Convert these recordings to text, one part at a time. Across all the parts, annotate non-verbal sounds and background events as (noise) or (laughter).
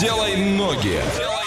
Делай ноги. Э,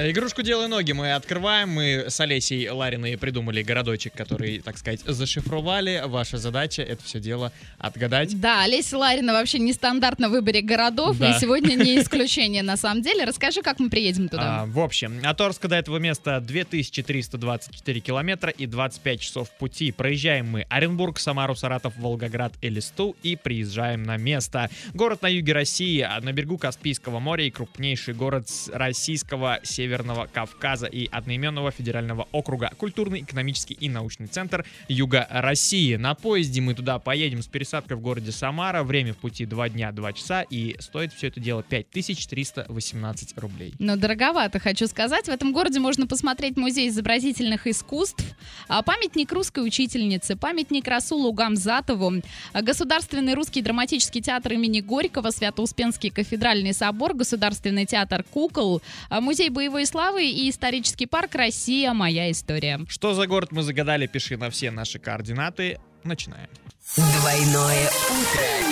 Игрушку «Делай ноги» мы открываем. Мы с Олесей Лариной придумали городочек, который, так сказать, зашифровали. Ваша задача — это все дело отгадать. Да, Олеся Ларина вообще нестандартно в выборе городов, Да. и сегодня не (laughs) исключение на самом деле. Расскажи, как мы приедем туда. А, в общем, от Орска до этого места 2324 километра и 25 часов пути. Проезжаем мы Оренбург, Самару, Саратов, Волгоград, Элисту и приезжаем на место. Город на юге России, а на берегу Каспийского моря и крупнейший город российского Северного Кавказа и одноименного федерального округа. Культурный, экономический и научный центр Юга России. На поезде мы туда поедем с пересадкой в городе Самара. Время в пути 2 дня 2 часа и стоит все это дело 5318 рублей. Но дороговато, хочу сказать. В этом городе можно посмотреть музей изобразительных искусств, а, памятник русской учительнице, памятник Расулу Гамзатову, а, Государственный русский драматический театр имени Горького, Свято-Успенский кафедральный собор, Государственный театр кукол, а, музей боевой славы и исторический парк «Россия. Моя история». Что за город мы загадали, пиши на все наши координаты. Начинаем. Двойное утро.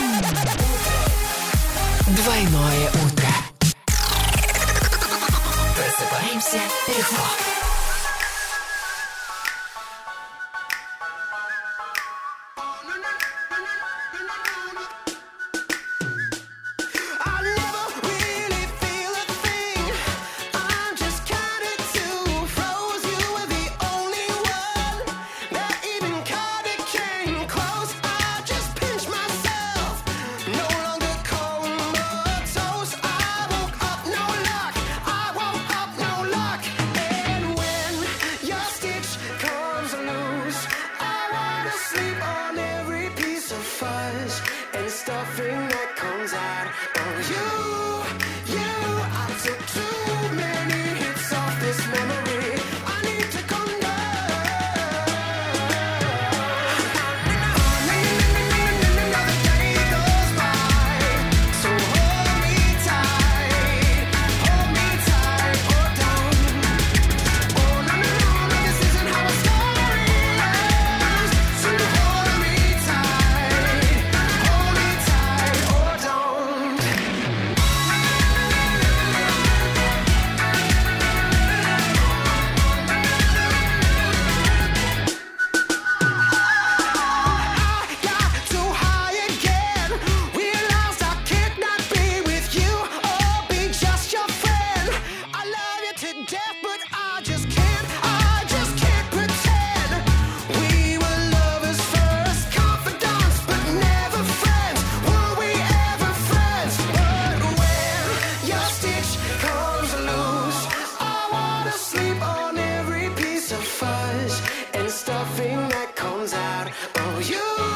Двойное утро. Просыпаемся легко. And stuffing that comes out of. You,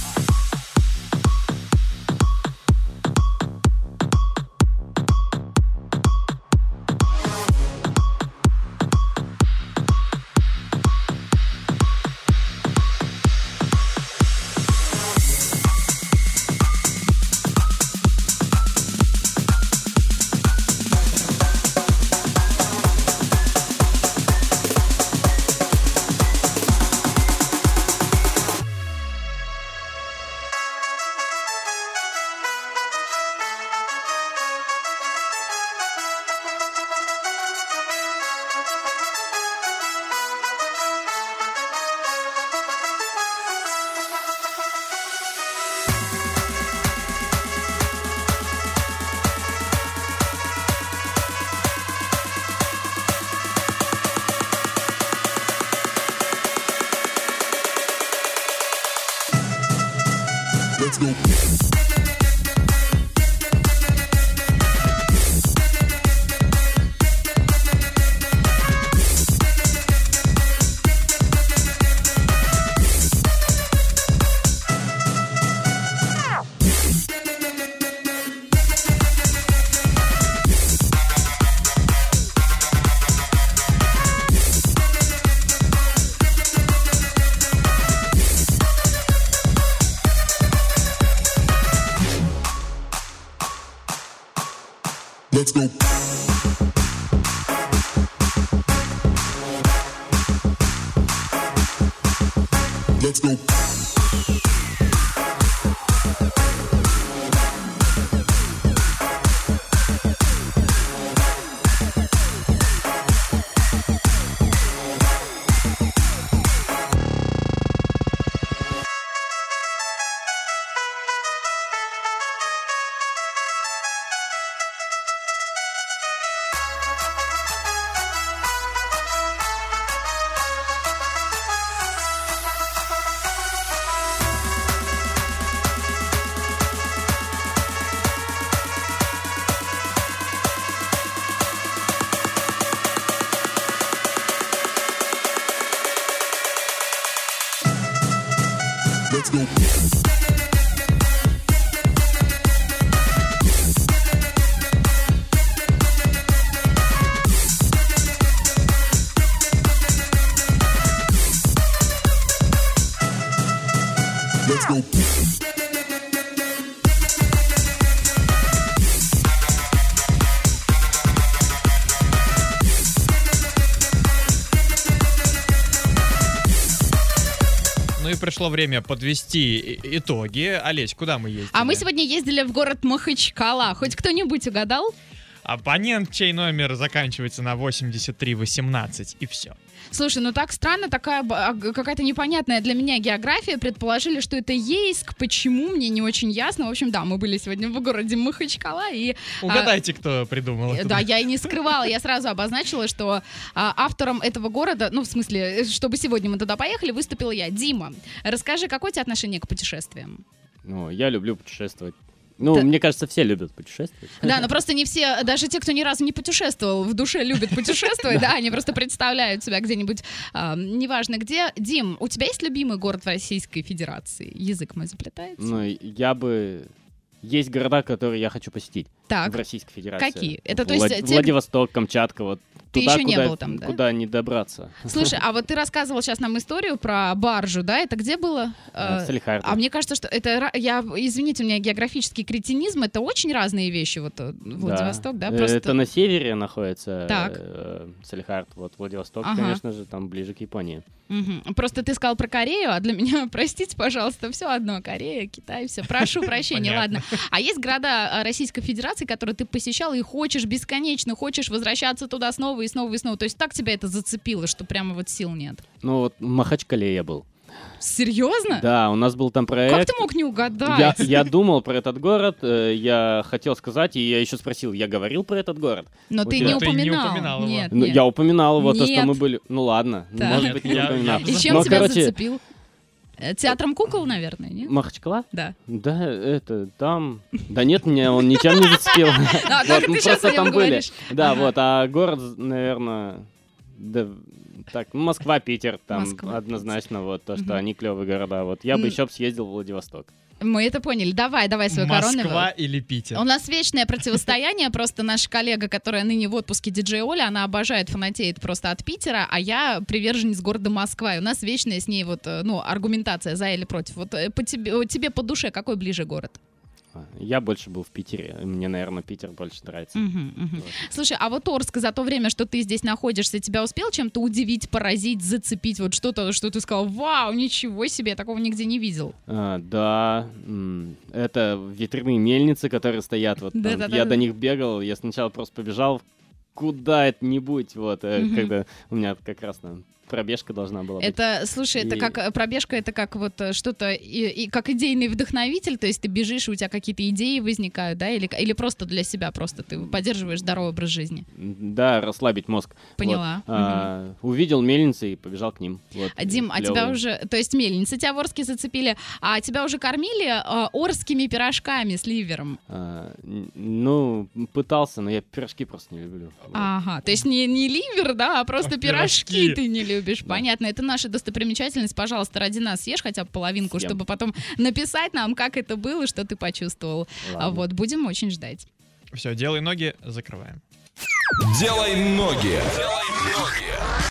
Let's go. И пришло время подвести итоги. Олесь, куда мы ездили? А мы сегодня ездили в город Махачкала. Хоть кто-нибудь угадал? Абонент, чей номер заканчивается на 8318, и все. Слушай, ну так странно, такая а, какая-то непонятная для меня география. Предположили, что это Ейск. Почему, мне не очень ясно. В общем, да, мы были сегодня в городе Махачкала. И, а, Угадайте, кто придумал э, это. да, я и не скрывала, я сразу обозначила, что а, автором этого города, ну, в смысле, э, чтобы сегодня мы туда поехали, выступила я. Дима, расскажи, какое у тебя отношение к путешествиям? Ну, я люблю путешествовать. Ну, Да. мне кажется, все любят путешествовать. Да, но просто не все, даже те, кто ни разу не путешествовал, в душе любят путешествовать, да, они просто представляют себя где-нибудь, а, неважно где. Дим, у тебя есть любимый город в Российской Федерации? Язык мой заплетается. Ну, я бы... Есть города, которые я хочу посетить Так, в Российской Федерации. Какие? Это, то есть, Владивосток, Камчатка, вот Ты туда, еще не куда, был там, да? куда не добраться. слушай, (laughs) а вот ты рассказывал сейчас нам историю про баржу, да? Это где было? Э, Э, в. А мне кажется, что это, я, извините, у меня географический кретинизм, это очень разные вещи, вот э, Владивосток, да, Э, просто... Это на севере находится Так. э, Салехард. Вот Владивосток, Ага. конечно же, там ближе к Японии. Мгм. Просто ты сказал про Корею, а для (laughs) меня, простите, пожалуйста, все одно. Корея, Китай, все. Прошу (laughs) прощения, ладно. А есть города а, Российской Федерации, которые ты посещал и хочешь бесконечно, хочешь возвращаться туда снова и снова и снова. То есть так тебя это зацепило, что прямо вот сил нет. Ну, вот в Махачкале я был. Серьезно? Да, у нас был там проект. Как ты мог не угадать? Я, я думал про этот город, э, я хотел сказать, и я еще спросил, я говорил про этот город? Но у ты тебя- не Ты не упоминал. упоминал его. Нет, Ну, нет. я упоминал его, то, что Нет. мы были... Ну ладно, Так. может быть, не Я- я- упоминал. И чем Но, тебя короче, зацепил? Э, Театром кукол, наверное, нет? Махачкала? Да. Да, это, там... Да нет, меня он ничем не зацепил. (laughs) А, мы ты сейчас просто там были. Да, вот, а город, наверное, да, так, ну, Москва, Питер, там однозначно вот то, что они клевые города. Вот я бы еще съездил в Владивосток. Мы это поняли. Давай, давай свою корону. Москва или Питер? У нас вечное противостояние. Просто наша коллега, которая ныне в отпуске, диджей Оля, она обожает, фанатеет просто от Питера, а я приверженец города Москва. И у нас вечная с ней вот, э, ну, аргументация за или против. Вот э, по тебе, вот тебе по душе какой ближе город? Я больше был в Питере. Мне, наверное, Питер больше нравится. Мгм, мгм. Вот. Слушай, а вот Орск за то время, что ты здесь находишься, тебя успел чем-то удивить, поразить, зацепить? Вот что-то, что ты сказал, вау, ничего себе, я такого нигде не видел. А, да, это ветряные мельницы, которые стоят вот там. Я до них бегал, я сначала просто побежал куда-нибудь, вот, Мгм. когда у меня как раз там пробежка должна была быть. Это, слушай, это И- как э, пробежка, это как вот э, что-то, и, и как идейный вдохновитель, то есть ты бежишь, и у тебя какие-то идеи возникают, да, или, или просто для себя, просто ты поддерживаешь здоровый образ жизни. Да, расслабить мозг. Вот. Поняла. А, Увидел мельницы и побежал к ним. Вот, А, Дим, а тебя уже, то есть мельницы тебя в Орске зацепили, а тебя уже кормили а, орскими пирожками с ливером? А, ну, пытался, но я пирожки просто не люблю. Вот. Ага, то есть не, не ливер, да, а просто А пирожки. пирожки. ты не любишь. Да. Понятно, это наша достопримечательность. Пожалуйста, ради нас съешь хотя бы половинку, Съем. чтобы потом написать нам, как это было, что ты почувствовал. А Ладно. вот, будем очень ждать. Все, делай ноги, закрываем. Делай ноги. Делай ноги.